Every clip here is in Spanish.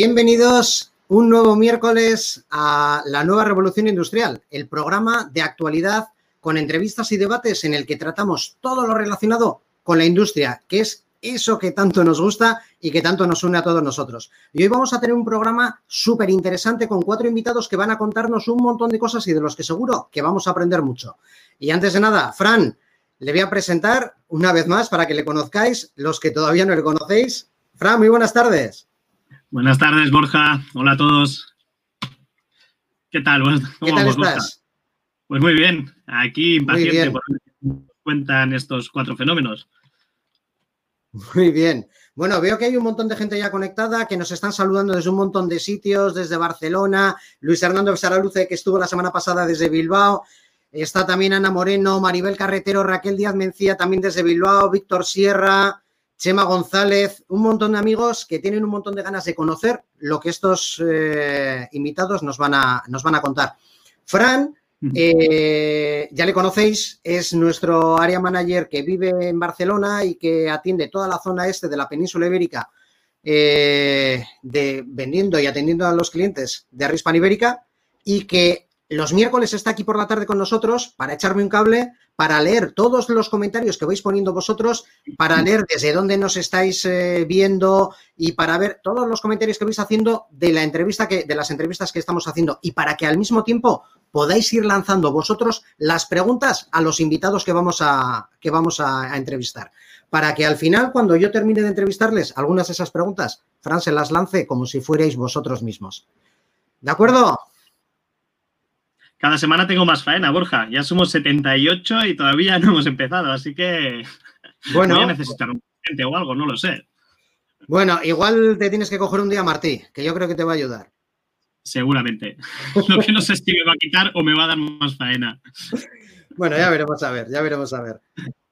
Bienvenidos un nuevo miércoles a la nueva revolución industrial, el programa de actualidad con entrevistas y debates en el que tratamos todo lo relacionado con la industria, que es eso que tanto nos gusta y que tanto nos une a todos nosotros. Y hoy vamos a tener un programa súper interesante con cuatro invitados que van a contarnos un montón de cosas y de los que seguro que vamos a aprender mucho. Y antes de nada, Fran, le voy a presentar una vez más para que le conozcáis, los que todavía no le conocéis. Fran, muy buenas tardes. Buenas tardes, Borja. Hola a todos. ¿Qué tal? ¿Cómo ¿Qué tal estás? Pues muy bien. Aquí impaciente por cuentan estos cuatro fenómenos. Muy bien. Bueno, veo que hay un montón de gente ya conectada, que nos están saludando desde un montón de sitios, desde Barcelona, Luis Hernando Saraluce, que estuvo la semana pasada desde Bilbao, está también Ana Moreno, Maribel Carretero, Raquel Díaz Mencía, también desde Bilbao, Víctor Sierra, Chema González, un montón de amigos que tienen un montón de ganas de conocer lo que estos eh, invitados nos van, a, nos van a contar. Fran, eh, ya le conocéis, es nuestro área manager que vive en Barcelona y que atiende toda la zona este de la península ibérica, eh, de, vendiendo y atendiendo a los clientes de Arrispan Ibérica y que los miércoles está aquí por la tarde con nosotros para echarme un cable, para leer todos los comentarios que vais poniendo vosotros, para leer desde dónde nos estáis eh, viendo y para ver todos los comentarios que vais haciendo de la entrevista que, de las entrevistas que estamos haciendo y para que al mismo tiempo podáis ir lanzando vosotros las preguntas a los invitados que vamos a, que vamos a, entrevistar. Para que al final, cuando yo termine de entrevistarles algunas de esas preguntas, Fran se las lance como si fuerais vosotros mismos. ¿De acuerdo? Cada semana tengo más faena, Borja. Ya somos 78 y todavía no hemos empezado, así que bueno, voy a necesitar un gente o algo, no lo sé. Bueno, igual te tienes que coger un día Martí, que yo creo que te va a ayudar. Seguramente. Lo que no sé si me va a quitar o me va a dar más faena. Bueno, ya veremos a ver, ya veremos a ver.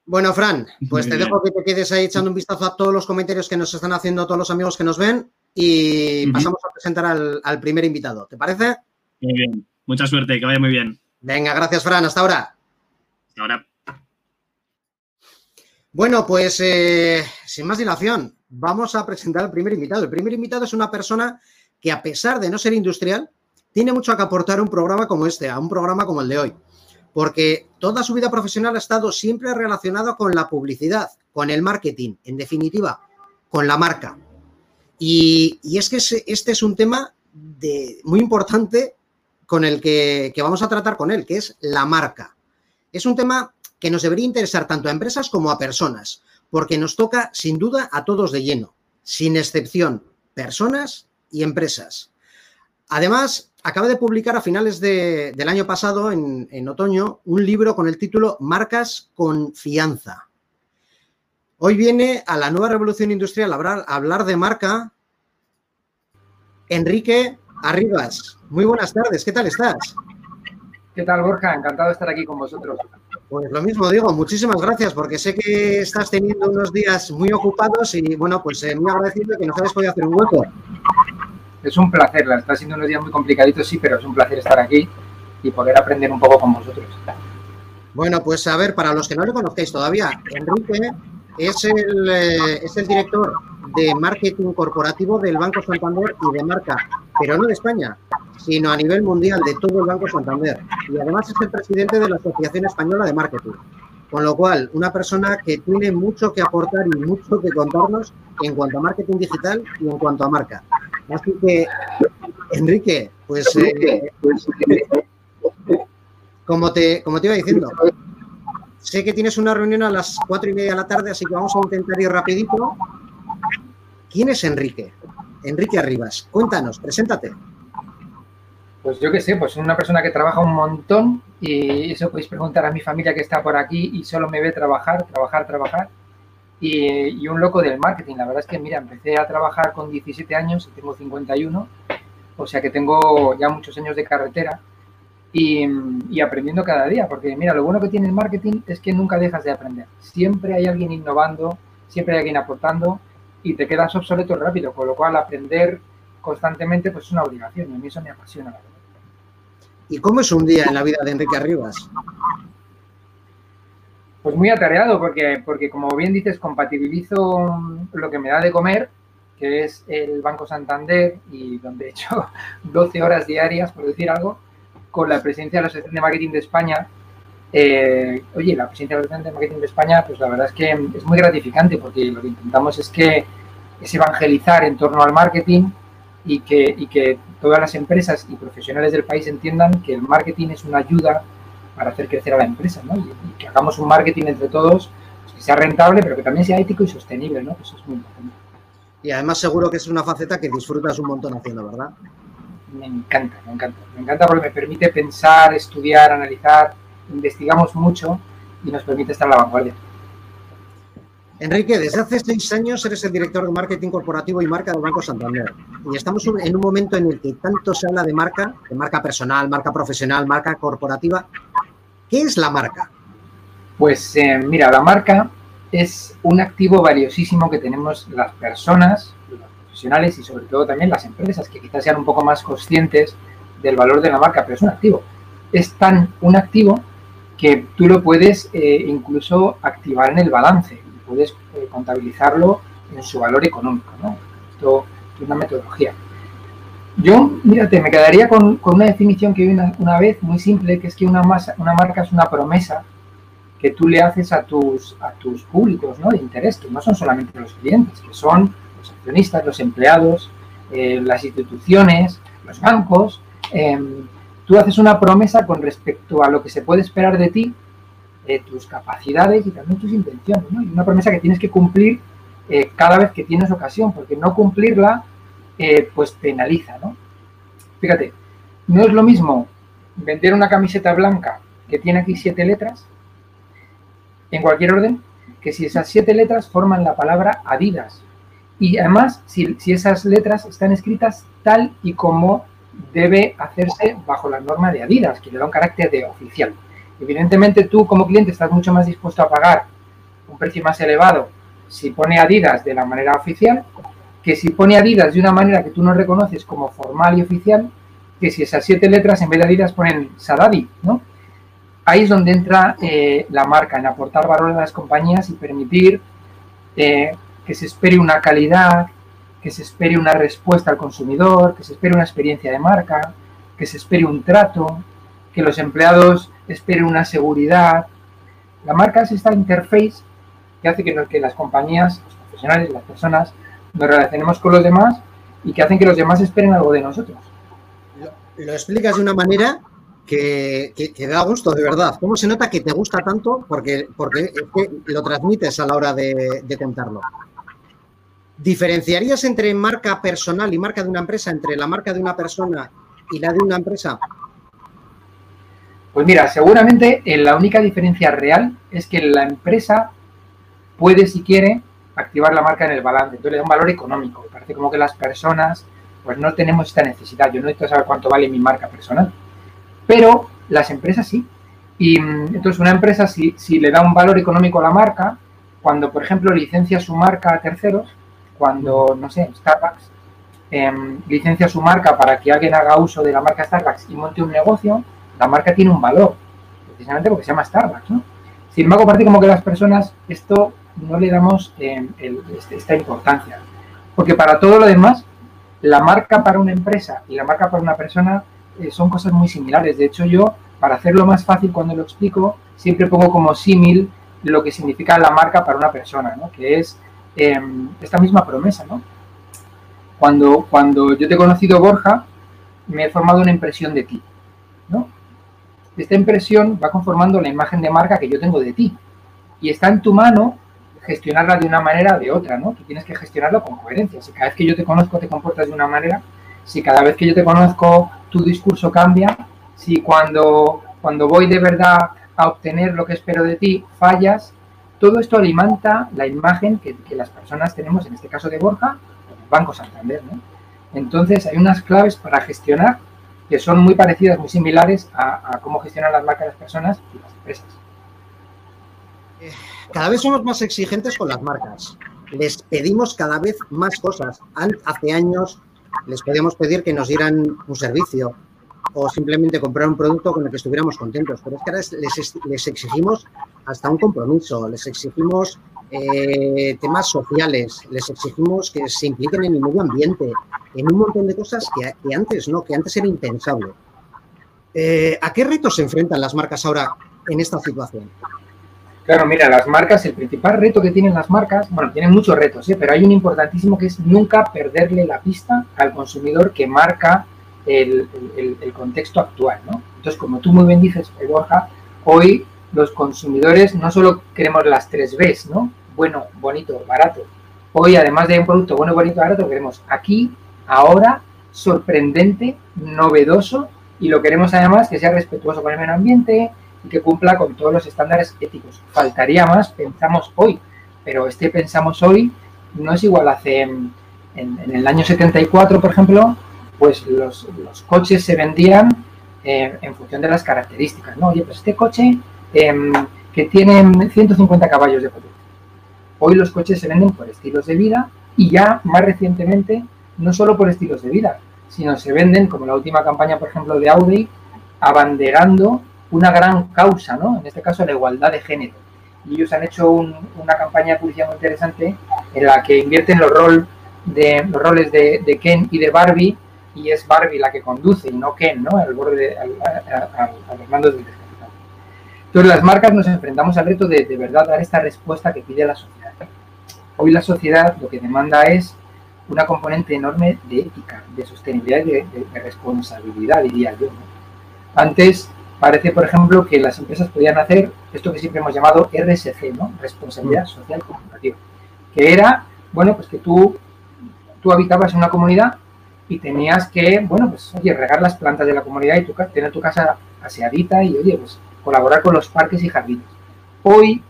Bueno, Fran, pues te dejo que te quedes ahí echando un vistazo a todos los comentarios que nos están haciendo todos los amigos que nos ven y pasamos a presentar al, al primer invitado. ¿Te parece? Muy bien. Mucha suerte, que vaya muy bien. Venga, gracias, Fran. Hasta ahora. Hasta ahora. Bueno, pues eh, sin más dilación, vamos a presentar al primer invitado. El primer invitado es una persona que, a pesar de no ser industrial, tiene mucho que aportar a un programa como este, a un programa como el de hoy. Porque toda su vida profesional ha estado siempre relacionado con la publicidad, con el marketing, en definitiva, con la marca. Y, es que este es un tema de, muy importante con el que, vamos a tratar con él, que es la marca. Es un tema que nos debería interesar tanto a empresas como a personas, porque nos toca sin duda a todos de lleno, sin excepción, personas y empresas. Además, acaba de publicar a finales del año pasado, en, otoño, un libro con el título Marcas Confianza. Hoy viene a la nueva revolución industrial a hablar de marca Enrique Arribas, muy buenas tardes, ¿qué tal estás? ¿Qué tal, Borja? Encantado de estar aquí con vosotros. Pues lo mismo digo, muchísimas gracias, porque sé que estás teniendo unos días muy ocupados y, bueno, pues eh, muy agradecido que nos hayas podido hacer un hueco. Es un placer, está siendo unos días muy complicaditos, sí, pero es un placer estar aquí y poder aprender un poco con vosotros. Bueno, pues a ver, para los que no lo conozcáis todavía, Enrique es el, eh, es el director de marketing corporativo del Banco Santander y de marca, pero no de España, sino a nivel mundial de todo el Banco Santander. Y además es el presidente de la Asociación Española de Marketing. Con lo cual, una persona que tiene mucho que aportar y mucho que contarnos en cuanto a marketing digital y en cuanto a marca. Así que, Enrique, pues, eh, como, te, como te iba diciendo, sé que tienes una reunión a las cuatro y media de la tarde, así que vamos a intentar ir rapidito ¿Quién es Enrique? Enrique Arribas. Cuéntanos, preséntate. Pues yo qué sé, pues una persona que trabaja un montón y eso podéis preguntar a mi familia que está por aquí y solo me ve trabajar, trabajar, trabajar. Y, un loco del marketing. La verdad es que, mira, empecé a trabajar con 17 años y tengo 51, o sea que tengo ya muchos años de carretera y, y, aprendiendo cada día, porque mira, lo bueno que tiene el marketing es que nunca dejas de aprender. Siempre hay alguien innovando, siempre hay alguien aportando y te quedas obsoleto rápido, con lo cual aprender constantemente pues es una obligación y a mí eso me apasiona. ¿Y cómo es un día en la vida de Enrique Arribas? Pues muy atareado porque, porque como bien dices, compatibilizo lo que me da de comer que es el Banco Santander y donde he hecho 12 horas diarias, por decir algo, con la presidencia de la Asociación de Marketing de España. Eh, oye, la presidencia de Marketing de España, pues la verdad es que es muy gratificante porque lo que intentamos es que es evangelizar en torno al marketing y que, y que todas las empresas y profesionales del país entiendan que el marketing es una ayuda para hacer crecer a la empresa, ¿no? Y, que hagamos un marketing entre todos pues, que sea rentable, pero que también sea ético y sostenible, ¿no? Eso es muy importante. Y además seguro que es una faceta que disfrutas un montón haciendo, ¿verdad? Me encanta, me encanta. Me encanta porque me permite pensar, estudiar, analizar, investigamos mucho y nos permite estar a la vanguardia. Enrique, desde hace seis años eres el director de marketing corporativo y marca del Banco Santander. Y estamos en un momento en el que tanto se habla de marca, de marca personal, marca profesional, marca corporativa. ¿Qué es la marca? Pues eh, mira, la marca es un activo valiosísimo que tenemos las personas, los profesionales y sobre todo también las empresas, que quizás sean un poco más conscientes del valor de la marca, pero es un activo. Es tan un activo que tú lo puedes eh, incluso activar en el balance puedes eh, contabilizarlo en su valor económico, ¿no? Esto es una metodología. Yo, mírate, me quedaría con, una definición que vi una, vez muy simple, que es que una, una marca es una promesa que tú le haces a tus, a tus públicos ¿no? de interés, que no son solamente los clientes, que son los accionistas, los empleados, eh, las instituciones, los bancos. Em, tú haces una promesa con respecto a lo que se puede esperar de ti tus capacidades y también tus intenciones, ¿no? Y una promesa que tienes que cumplir eh, cada vez que tienes ocasión, porque no cumplirla, eh, pues penaliza, ¿no? Fíjate, no es lo mismo vender una camiseta blanca que tiene aquí siete letras, en cualquier orden, que si esas siete letras forman la palabra Adidas. Y además, si esas letras están escritas tal y como debe hacerse bajo la norma de Adidas, que le da un carácter de oficial. Evidentemente tú como cliente estás mucho más dispuesto a pagar un precio más elevado si pone Adidas de la manera oficial que si pone Adidas de una manera que tú no reconoces como formal y oficial, que si esas siete letras en vez de Adidas ponen Sadadi, ¿no? Ahí es donde entra eh, la marca, en aportar valor a las compañías y permitir eh, que se espere una calidad, que se espere una respuesta al consumidor, que se espere una experiencia de marca, que se espere un trato, que los empleados esperen una seguridad. La marca es esta interface que hace que, que las compañías, los profesionales, las personas, nos relacionemos con los demás y que hacen que los demás esperen algo de nosotros. Lo, explicas de una manera que, da gusto, de verdad. ¿Cómo se nota que te gusta tanto? Porque, porque lo transmites a la hora de, de contarlo. ¿Diferenciarías entre marca personal y marca de una empresa, entre la marca de una persona y la de una empresa? Pues mira, seguramente eh, la única diferencia real es que la empresa puede, si quiere, activar la marca en el balance. Entonces le da un valor económico. Parece como que las personas, pues no tenemos esta necesidad. Yo no necesito saber cuánto vale mi marca personal. Pero las empresas sí. Y mm, entonces una empresa, si, si le da un valor económico a la marca, cuando, por ejemplo, licencia su marca a terceros, cuando, no sé, Starbucks em, licencia su marca para que alguien haga uso de la marca Starbucks y monte un negocio, la marca tiene un valor, precisamente porque se llama Starbucks, ¿no? Sin embargo, parece como que las personas esto no le damos eh, este, esta importancia. Porque para todo lo demás, la marca para una empresa y la marca para una persona eh, son cosas muy similares. De hecho, yo, para hacerlo más fácil cuando lo explico, siempre pongo como símil lo que significa la marca para una persona, ¿no? Que es em, esta misma promesa, ¿no? Cuando, cuando yo te he conocido, Borja, me he formado una impresión de ti, ¿no? esta impresión va conformando la imagen de marca que yo tengo de ti. Y está en tu mano gestionarla de una manera o de otra, ¿no? Tú tienes que gestionarlo con coherencia. Si cada vez que yo te conozco te comportas de una manera, si cada vez que yo te conozco tu discurso cambia, si cuando, cuando voy de verdad a obtener lo que espero de ti fallas, todo esto alimenta la imagen que, las personas tenemos, en este caso de Borja, el Banco Santander, ¿no? Entonces hay unas claves para gestionar que son muy parecidas, muy similares a, cómo gestionan las marcas las personas y las empresas. Eh, cada vez somos más exigentes con las marcas. Les pedimos cada vez más cosas. Hace años les podíamos pedir que nos dieran un servicio o simplemente comprar un producto con el que estuviéramos contentos. Pero es que ahora les, exigimos hasta un compromiso, les exigimos eh, temas sociales, les exigimos que se impliquen en el medio ambiente, en un montón de cosas que, antes no, que antes era impensable. Eh, ¿A qué retos se enfrentan las marcas ahora en esta situación? Claro, mira, las marcas, el principal reto que tienen las marcas, bueno, tienen muchos retos, ¿eh? pero hay un importantísimo que es nunca perderle la pista al consumidor que marca el, contexto actual, ¿no? Entonces, como tú muy bien dices, Borja, hoy los consumidores no solo queremos las tres Bs, ¿no? Bueno, bonito, barato. Hoy, además de un producto bueno, bonito, barato, queremos aquí, ahora, sorprendente, novedoso y lo queremos además que sea respetuoso con el medio ambiente, que cumpla con todos los estándares éticos. Faltaría más, pensamos hoy, pero este pensamos hoy no es igual hace, en, el año 74, por ejemplo, pues los, coches se vendían eh, en función de las características, ¿no? Oye, pues este coche em, que tiene 150 caballos de potencia. Hoy los coches se venden por estilos de vida y ya más recientemente no solo por estilos de vida, sino se venden, como la última campaña, por ejemplo, de Audi, abanderando una gran causa, ¿no? En este caso, la igualdad de género. Y ellos han hecho una campaña de publicidad muy interesante en la que invierten los, rol de, los roles de, Ken y de Barbie, y es Barbie la que conduce y no Ken, ¿no? Al borde, al, a, los mandos del descapitado. Entonces, las marcas nos enfrentamos al reto de de verdad dar esta respuesta que pide la sociedad. Hoy la sociedad lo que demanda es una componente enorme de ética, de sostenibilidad y de, responsabilidad, diría yo. Antes parece, por ejemplo, que las empresas podían hacer esto que siempre hemos llamado RSC, ¿no? Responsabilidad mm. Social Corporativa, que era, bueno, pues que tú, tú habitabas en una comunidad y tenías que, bueno, pues, oye, regar las plantas de la comunidad y tu, tener tu casa aseadita y, oye, pues, colaborar con los parques y jardines. Hoy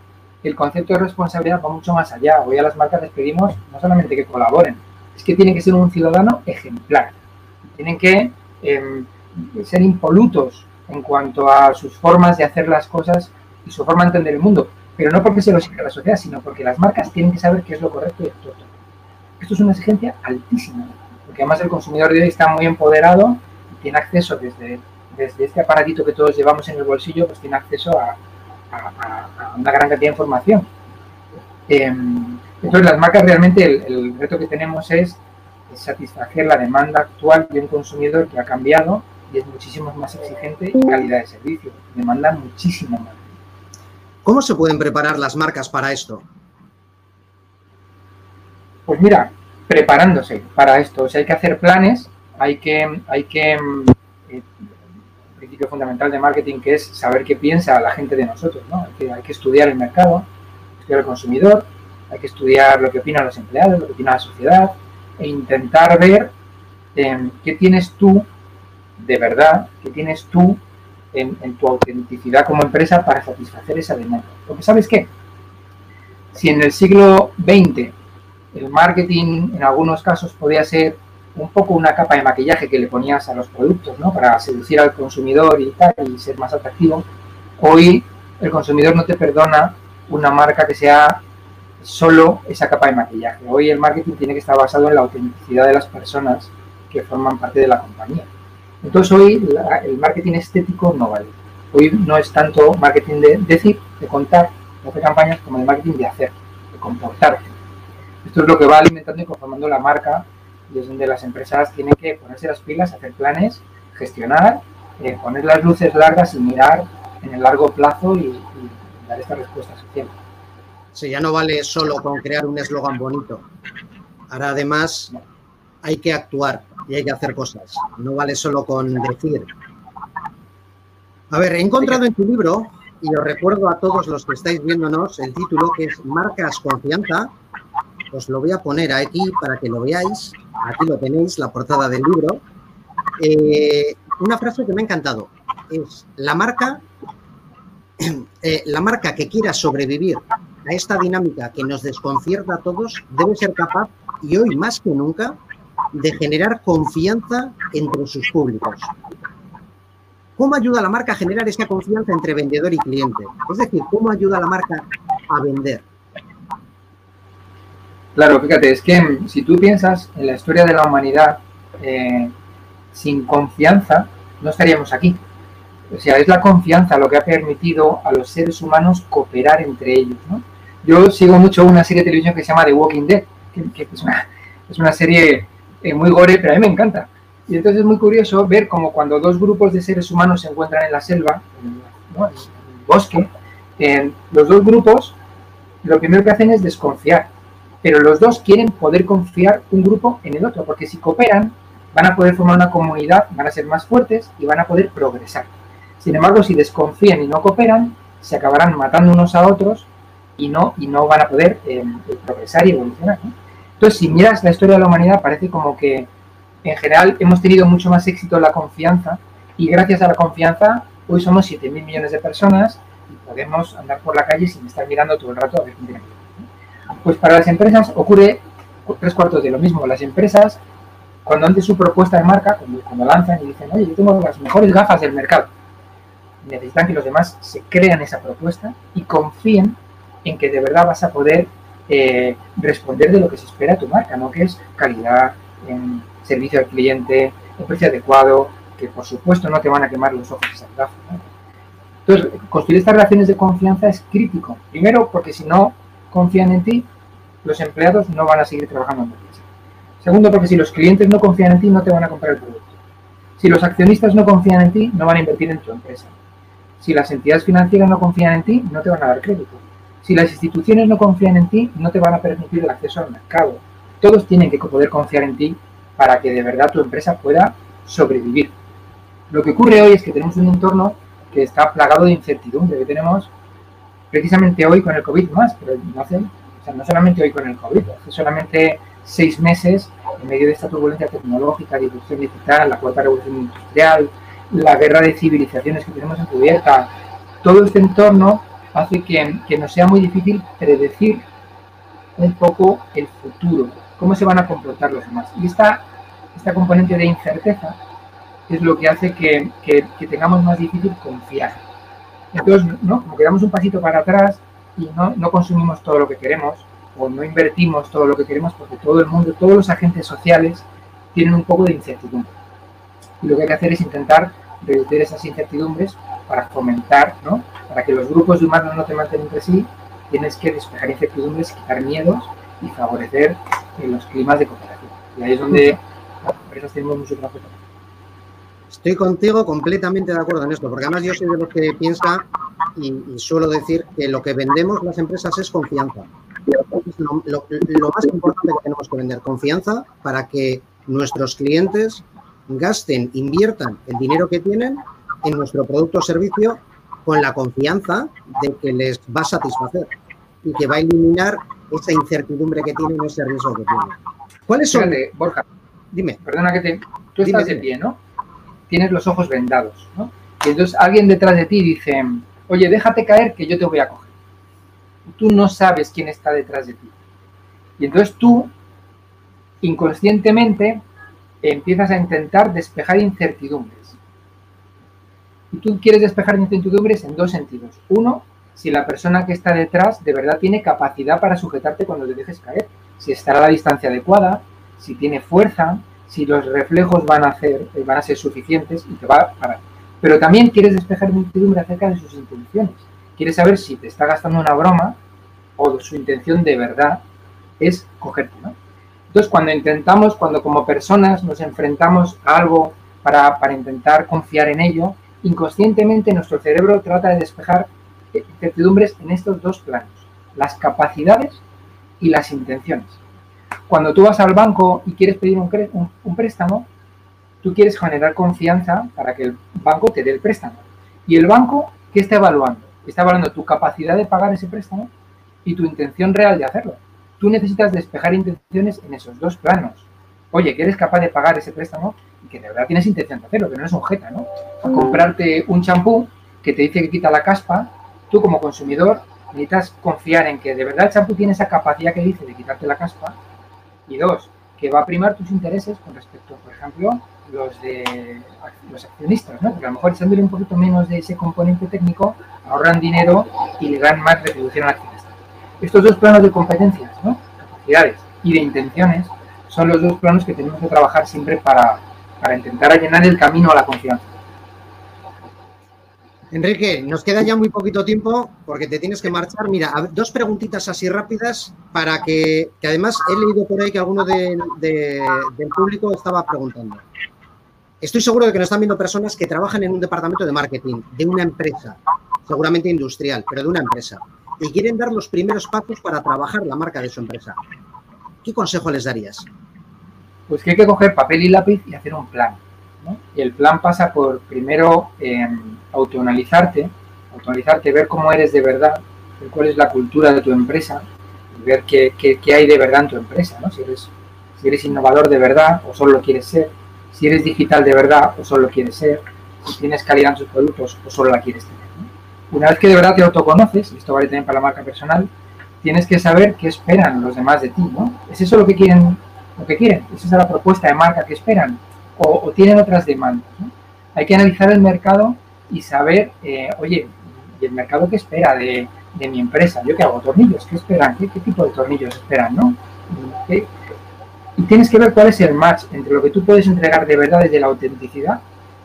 el concepto de responsabilidad va mucho más allá. Hoy a las marcas les pedimos no solamente que colaboren, es que tienen que ser un ciudadano ejemplar. Tienen que em, ser impolutos en cuanto a sus formas de hacer las cosas y su forma de entender el mundo. Pero no porque se lo exija la sociedad, sino porque las marcas tienen que saber qué es lo correcto y esto. Esto es una exigencia altísima, porque además el consumidor de hoy está muy empoderado y tiene acceso desde, desde este aparatito que todos llevamos en el bolsillo, pues tiene acceso a, una gran cantidad de información. Em, entonces las marcas realmente el, reto que tenemos es satisfacer la demanda actual de un consumidor que ha cambiado y es muchísimo más exigente y calidad de servicio. Demanda muchísimo más. ¿Cómo se pueden preparar las marcas para esto? Pues mira, preparándose para esto. O sea, hay que hacer planes, hay que, hay que, mm, eh, principio fundamental de marketing que es saber qué piensa la gente de nosotros, ¿no? Hay que, estudiar el mercado, estudiar el consumidor, hay que estudiar lo que opinan los empleados, lo que opina la sociedad e intentar ver eh, qué tienes tú de verdad que tienes tú en, tu autenticidad como empresa para satisfacer esa demanda. Porque sabes qué, si en el siglo XX el marketing en algunos casos podía ser un poco una capa de maquillaje que le ponías a los productos, ¿no? Para seducir al consumidor y tal, y ser más atractivo. Hoy el consumidor no te perdona una marca que sea solo esa capa de maquillaje. Hoy el marketing tiene que estar basado en la autenticidad de las personas que forman parte de la compañía. Entonces hoy el marketing estético no vale. Hoy no es tanto marketing de decir, de contar, de hacer campañas, como de marketing de hacer, de comportarte. Esto es lo que va alimentando y conformando la marca y es donde las empresas tienen que ponerse las pilas, hacer planes, gestionar, eh, poner las luces largas y mirar en el largo plazo y, dar esta respuesta social. Sí, ya no vale solo con crear un eslogan bonito. Ahora además hay que actuar y hay que hacer cosas. No vale solo con decir. A ver, he encontrado en tu libro, y os recuerdo a todos los que estáis viéndonos, el título que es Marcas Confianza. Os lo voy a poner aquí para que lo veáis. Aquí lo tenéis, la portada del libro. Eh, una frase que me ha encantado es la marca, eh, la marca que quiera sobrevivir a esta dinámica que nos desconcierta a todos debe ser capaz y hoy más que nunca de generar confianza entre sus públicos. ¿Cómo ayuda la marca a generar esa confianza entre vendedor y cliente? Es decir, ¿cómo ayuda la marca a vender? Claro, fíjate, es que mm, si tú piensas en la historia de la humanidad, eh, sin confianza no estaríamos aquí. O sea, es la confianza lo que ha permitido a los seres humanos cooperar entre ellos. ¿no? Yo sigo mucho una serie de televisión que se llama The Walking Dead, que, es, una, serie eh, muy gore, pero a mí me encanta. Y entonces es muy curioso ver cómo cuando dos grupos de seres humanos se encuentran en la selva, en, el bosque, los dos grupos lo primero que hacen es desconfiar, pero los dos quieren poder confiar un grupo en el otro, porque si cooperan van a poder formar una comunidad, van a ser más fuertes y van a poder progresar. Sin embargo, si desconfían y no cooperan, se acabarán matando unos a otros y no, y no van a poder eh, progresar y evolucionar. Entonces, si miras la historia de la humanidad, parece como que en general hemos tenido mucho más éxito en la confianza y gracias a la confianza hoy somos 7.000 millones de personas y podemos andar por la calle sin estar mirando todo el rato a ver quién tiene Pues para las empresas ocurre tres cuartos de lo mismo. Las empresas, cuando antes su propuesta de marca, cuando, lanzan y dicen, oye, yo tengo las mejores gafas del mercado, necesitan que los demás se crean esa propuesta y confíen en que de verdad vas a poder eh, responder de lo que se espera de tu marca, ¿no? Que es calidad, en servicio al cliente, un precio adecuado, que por supuesto no te van a quemar los ojos esas gafas. Entonces, construir estas relaciones de confianza es crítico. Primero, porque si no confían en ti, los empleados no van a seguir trabajando en tu empresa. Segundo, porque si los clientes no confían en ti, no te van a comprar el producto. Si los accionistas no confían en ti, no van a invertir en tu empresa. Si las entidades financieras no confían en ti, no te van a dar crédito. Si las instituciones no confían en ti, no te van a permitir el acceso al mercado. Todos tienen que poder confiar en ti para que de verdad tu empresa pueda sobrevivir. Lo que ocurre hoy es que tenemos un entorno que está plagado de incertidumbre, que tenemos precisamente hoy con el COVID más, pero no, hace, no solamente hoy con el COVID, hace solamente seis meses, en medio de esta turbulencia tecnológica, disrupción digital, la cuarta revolución industrial, la guerra de civilizaciones que tenemos encubierta, todo este entorno hace que, que nos sea muy difícil predecir un poco el futuro, cómo se van a comportar los demás. Y esta, esta componente de incerteza es lo que hace que, que, tengamos más difícil confiar. Entonces, ¿no? como quedamos un pasito para atrás y no, no consumimos todo lo que queremos, o no invertimos todo lo que queremos, porque todo el mundo, todos los agentes sociales tienen un poco de incertidumbre. Y lo que hay que hacer es intentar reducir esas incertidumbres para fomentar, ¿no? Para que los grupos de humanos no te maten entre sí, tienes que despejar incertidumbres, quitar miedos y favorecer eh, los climas de cooperación. Y ahí es donde las empresas tenemos mucho trabajo. Estoy contigo completamente de acuerdo en esto, porque además yo soy de los que piensa y, suelo decir que lo que vendemos las empresas es confianza. Lo, lo, más importante que tenemos que vender, confianza para que nuestros clientes gasten, inviertan el dinero que tienen en nuestro producto o servicio con la confianza de que les va a satisfacer y que va a eliminar esa incertidumbre que tienen, ese riesgo que tienen. ¿Cuáles son? Borja, dime. Perdona que te... Tú estás de pie, ¿no? Tienes los ojos vendados, ¿no? Y entonces alguien detrás de ti dice, oye, déjate caer que yo te voy a coger. tú no sabes quién está detrás de ti. Y entonces tú, inconscientemente, empiezas a intentar despejar incertidumbres. Y tú quieres despejar incertidumbres en dos sentidos. Uno, si la persona que está detrás de verdad tiene capacidad para sujetarte cuando te dejes caer, si estará a la distancia adecuada, si tiene fuerza, si los reflejos van a, hacer, eh, van a ser suficientes y te va a parar. Pero también quieres despejar incertidumbre acerca de sus intenciones. Quieres saber si te está gastando una broma o su intención de verdad es cogerte, ¿no? Entonces, cuando intentamos, cuando como personas nos enfrentamos a algo para, intentar confiar en ello, inconscientemente nuestro cerebro trata de despejar incertidumbres en estos dos planos, las capacidades y las intenciones. Cuando tú vas al banco y quieres pedir un, un, préstamo, tú quieres generar confianza para que el banco te dé el préstamo. Y el banco, ¿qué está evaluando? Está evaluando tu capacidad de pagar ese préstamo y tu intención real de hacerlo tú necesitas despejar intenciones en esos dos planos. Oye, que eres capaz de pagar ese préstamo y que de verdad tienes intención de hacerlo, que no es un jeta, ¿no? A comprarte un champú que te dice que quita la caspa, tú como consumidor necesitas confiar en que de verdad el champú tiene esa capacidad que dice de quitarte la caspa. Y dos, que va a primar tus intereses con respecto, por ejemplo, los de los accionistas, ¿no? Porque a lo mejor echándole un poquito menos de ese componente técnico, ahorran dinero y le dan más retribución al accionista. Estos dos planos de competencias, ¿no? capacidades y de intenciones, son los dos planos que tenemos que trabajar siempre para, para intentar llenar el camino a la confianza. Enrique, nos queda ya muy poquito tiempo porque te tienes que marchar. Mira, dos preguntitas así rápidas para que, que además he leído por ahí que alguno del público estaba preguntando. Estoy seguro de que nos están viendo personas que trabajan en un departamento de marketing de una empresa, seguramente industrial, pero de una empresa, y quieren dar los primeros pasos para trabajar la marca de su empresa. ¿Qué consejo les darías? Pues que hay que coger papel y lápiz y hacer un plan. Y el plan pasa por primero eh, autoanalizarte, ver cómo eres de verdad, ver cuál es la cultura de tu empresa, y ver qué, qué, hay de verdad en tu empresa, ¿no? Si eres, si eres innovador de verdad o solo lo quieres ser, si eres digital de verdad o solo lo quieres ser, si tienes calidad en tus productos o solo la quieres tener. Una vez que de verdad te autoconoces, esto vale también para la marca personal, tienes que saber qué esperan los demás de ti, ¿no? ¿Es eso lo que quieren? Lo que quieren, esa es la propuesta de marca que esperan, o, tienen otras demandas. Hay que analizar el mercado y saber, eh, oye, ¿y el mercado qué espera de, mi empresa? ¿Yo qué hago? ¿Tornillos? ¿Qué esperan? ¿Qué, tipo de tornillos esperan? ¿no? Y tienes que ver cuál es el match entre lo que tú puedes entregar de verdad desde la autenticidad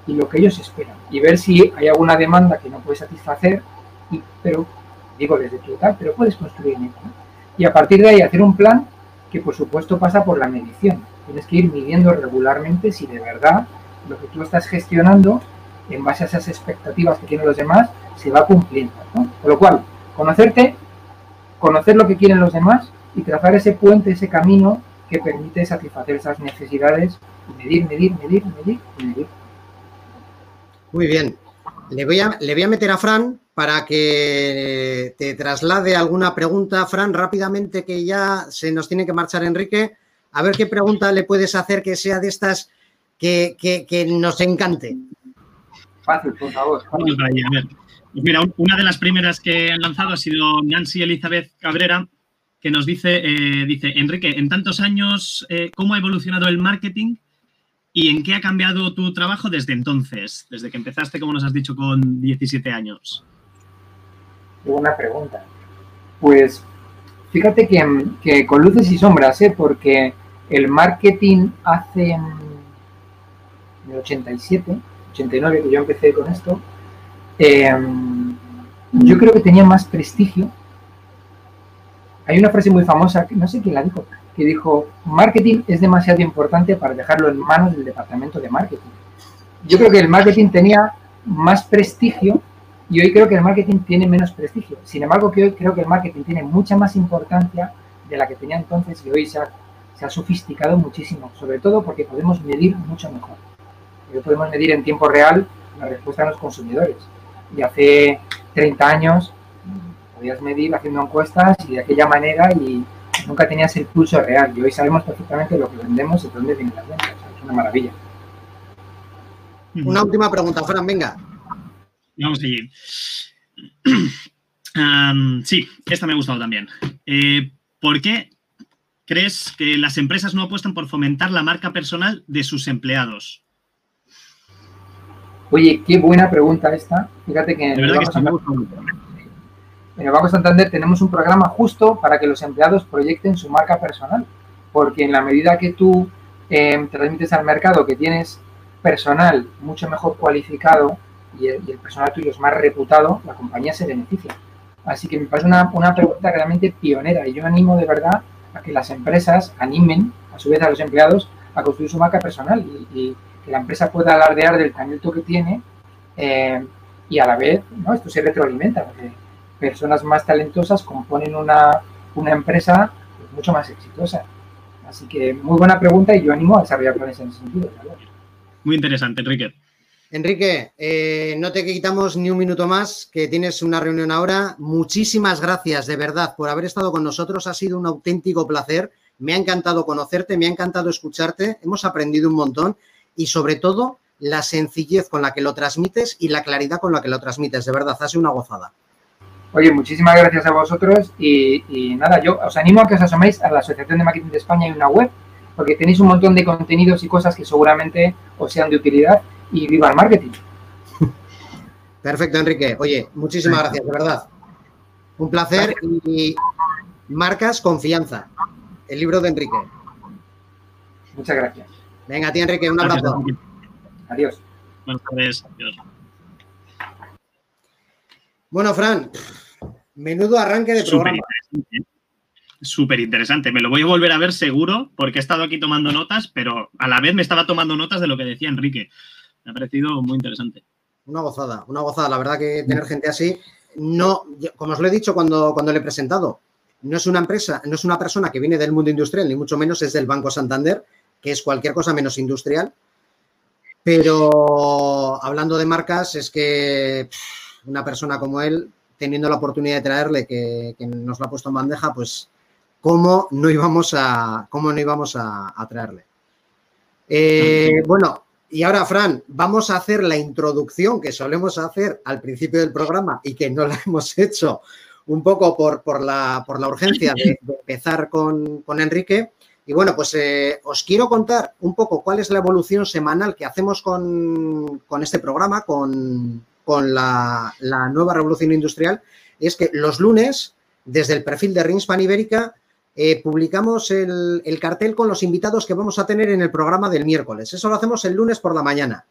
y lo que ellos esperan. Y ver si hay alguna demanda que no puedes satisfacer, y, pero digo desde tu tal, pero puedes construir en Y a partir de ahí hacer un plan que por supuesto pasa por la medición. Tienes que ir midiendo regularmente si de verdad lo que tú estás gestionando en base a esas expectativas que tienen los demás se va cumpliendo. Con lo cual, conocerte, conocer lo que quieren los demás y trazar ese puente, ese camino que permite satisfacer esas necesidades medir, medir, medir, medir medir. Muy bien. Le voy, a, le voy a meter a Fran para que te traslade alguna pregunta. Fran, rápidamente que ya se nos tiene que marchar Enrique. A ver qué pregunta le puedes hacer que sea de estas que, nos encante. Fácil, por favor. Pues mira, una de las primeras que han lanzado ha sido Nancy Elizabeth Cabrera, que nos dice, eh, dice, Enrique, en tantos años, eh, ¿cómo ha evolucionado el marketing y en qué ha cambiado tu trabajo desde entonces, desde que empezaste, como nos has dicho, con 17 años? Buena pregunta. Pues fíjate que, con luces y sombras, ¿eh? porque el marketing hace en el 87, 89, que yo empecé con esto, em, yo creo que tenía más prestigio. Hay una frase muy famosa, no sé quién la dijo, que dijo, marketing es demasiado importante para dejarlo en manos del departamento de marketing. Yo creo que el marketing tenía más prestigio y hoy creo que el marketing tiene menos prestigio. Sin embargo, que hoy creo que el marketing tiene mucha más importancia de la que tenía entonces y hoy se ha, se ha sofisticado muchísimo, sobre todo porque podemos medir mucho mejor. Hoy podemos medir en tiempo real la respuesta de los consumidores. Y hace 30 años podías medir haciendo encuestas y de aquella manera y nunca tenías el pulso real. Y hoy sabemos perfectamente lo que vendemos y dónde vienen las ventas. es una maravilla. Una última pregunta, Fran, venga. Vamos a seguir. sí, esta me ha gustado también. Eh, ¿Por qué crees que las empresas no apuestan por fomentar la marca personal de sus empleados? Oye, qué buena pregunta esta. Fíjate que, en el Banco Santander tenemos un programa justo para que los empleados proyecten su marca personal. Porque en la medida que tú eh, transmites al mercado que tienes personal mucho mejor cualificado, y el, personal tuyo es más reputado, la compañía se beneficia. Así que me parece una, una pregunta realmente pionera y yo animo de verdad a que las empresas animen a su vez a los empleados a construir su marca personal y, que la empresa pueda alardear del talento que tiene eh, y a la vez ¿no? esto se retroalimenta porque personas más talentosas componen una, una empresa pues, mucho más exitosa. Así que muy buena pregunta y yo animo a desarrollar planes en ese sentido. Muy interesante, Enrique. Enrique, eh, no te quitamos ni un minuto más, que tienes una reunión ahora. Muchísimas gracias, de verdad, por haber estado con nosotros. Ha sido un auténtico placer. Me ha encantado conocerte, me ha encantado escucharte. Hemos aprendido un montón y, sobre todo, la sencillez con la que lo transmites y la claridad con la que lo transmites. De verdad, ha sido una gozada. Oye, muchísimas gracias a vosotros y, nada, yo os animo a que os asoméis a la Asociación de Marketing de España. Hay una web porque tenéis un montón de contenidos y cosas que seguramente os sean de utilidad y viva el marketing. Perfecto, Enrique. Oye, muchísimas gracias, de verdad. Un placer y marcas confianza. El libro de Enrique. Muchas gracias. Venga, a ti, Enrique, un abrazo. Adiós. Buenas tardes. Adiós. Bueno, Fran, menudo arranque de programa. Súper interesante. Me lo voy a volver a ver seguro porque he estado aquí tomando notas, pero a la vez me estaba tomando notas de lo que decía Enrique. Me ha parecido muy interesante. Una gozada, una gozada. La verdad que tener gente así, no, como os lo he dicho cuando, cuando le he presentado, no es una empresa, no es una persona que viene del mundo industrial, ni mucho menos es del Banco Santander, que es cualquier cosa menos industrial. Pero hablando de marcas, es que una persona como él, teniendo la oportunidad de traerle, que, nos lo ha puesto en bandeja, pues cómo no íbamos a, cómo no íbamos a, traerle. Eh, bueno, y ahora, Fran, vamos a hacer la introducción que solemos hacer al principio del programa y que no la hemos hecho un poco por, por, la, por la, urgencia de, empezar con, con Enrique. Y bueno, pues eh, os quiero contar un poco cuál es la evolución semanal que hacemos con, este programa, con, la, nueva revolución industrial. Es que los lunes, desde el perfil de Rinspan Ibérica, eh, publicamos el, cartel con los invitados que vamos a tener en el programa del miércoles. Eso lo hacemos el lunes por la mañana.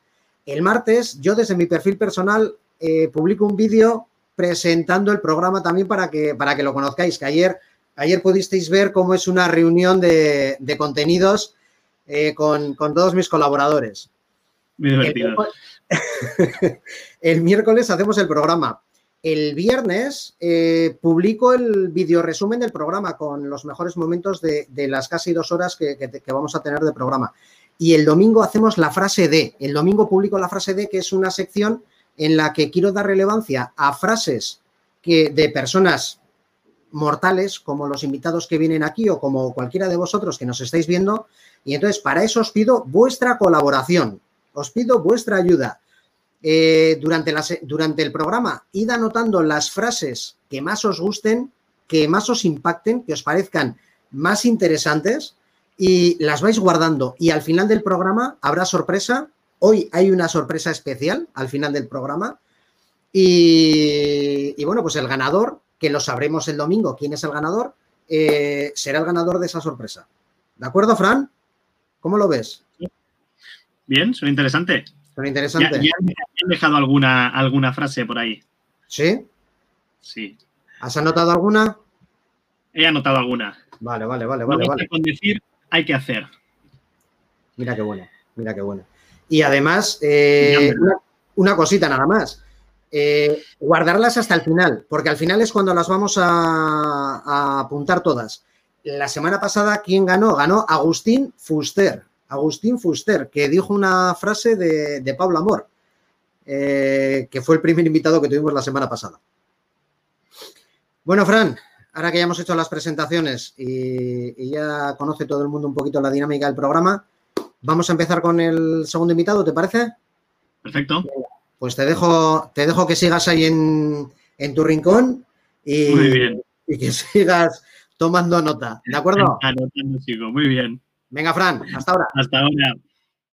El martes, yo desde mi perfil personal eh, publico un vídeo presentando el programa también para que, para que lo conozcáis, que ayer Ayer pudisteis ver cómo es una reunión de, contenidos eh, con, todos mis colaboradores. Muy divertido. El, miércoles hacemos el programa. El viernes eh, publico el video resumen del programa con los mejores momentos de, las casi dos horas que, vamos a tener de programa. Y el domingo hacemos la frase D. El domingo publico la frase D, que es una sección en la que quiero dar relevancia a frases de personas mortales como los invitados que vienen aquí o como cualquiera de vosotros que nos estáis viendo. Y entonces para eso os pido vuestra colaboración, os pido vuestra ayuda. Eh, durante, durante el programa, id anotando las frases que más os gusten, que más os impacten, que os parezcan más interesantes y las vais guardando. Y al final del programa habrá sorpresa. Hoy hay una sorpresa especial al final del programa. Y, y bueno, pues el ganador que lo sabremos el domingo quién es el ganador, eh, será el ganador de esa sorpresa. ¿De acuerdo, Fran? ¿Cómo lo ves? Bien, suena interesante. Interesante. Ya, he dejado alguna, alguna frase por ahí. ¿Sí? Sí. ¿Has anotado alguna? He anotado alguna. Vale, vale, vale, vale. vale. Con decir hay que hacer. Mira qué bueno, mira qué bueno. Y además, eh, una, cosita nada más. Eh, guardarlas hasta el final, porque al final es cuando las vamos a, apuntar todas. La semana pasada, ¿quién ganó? Ganó Agustín Fuster. Agustín Fuster, que dijo una frase de, Pablo Amor, eh, que fue el primer invitado que tuvimos la semana pasada. Bueno, Fran, ahora que ya hemos hecho las presentaciones y, y, ya conoce todo el mundo un poquito la dinámica del programa, vamos a empezar con el segundo invitado, ¿te parece? Perfecto pues te dejo, te dejo que sigas ahí en, tu rincón y, y, que sigas tomando nota. ¿De acuerdo? Anotando, chico. Muy bien. Venga, Fran, hasta ahora. Hasta ahora.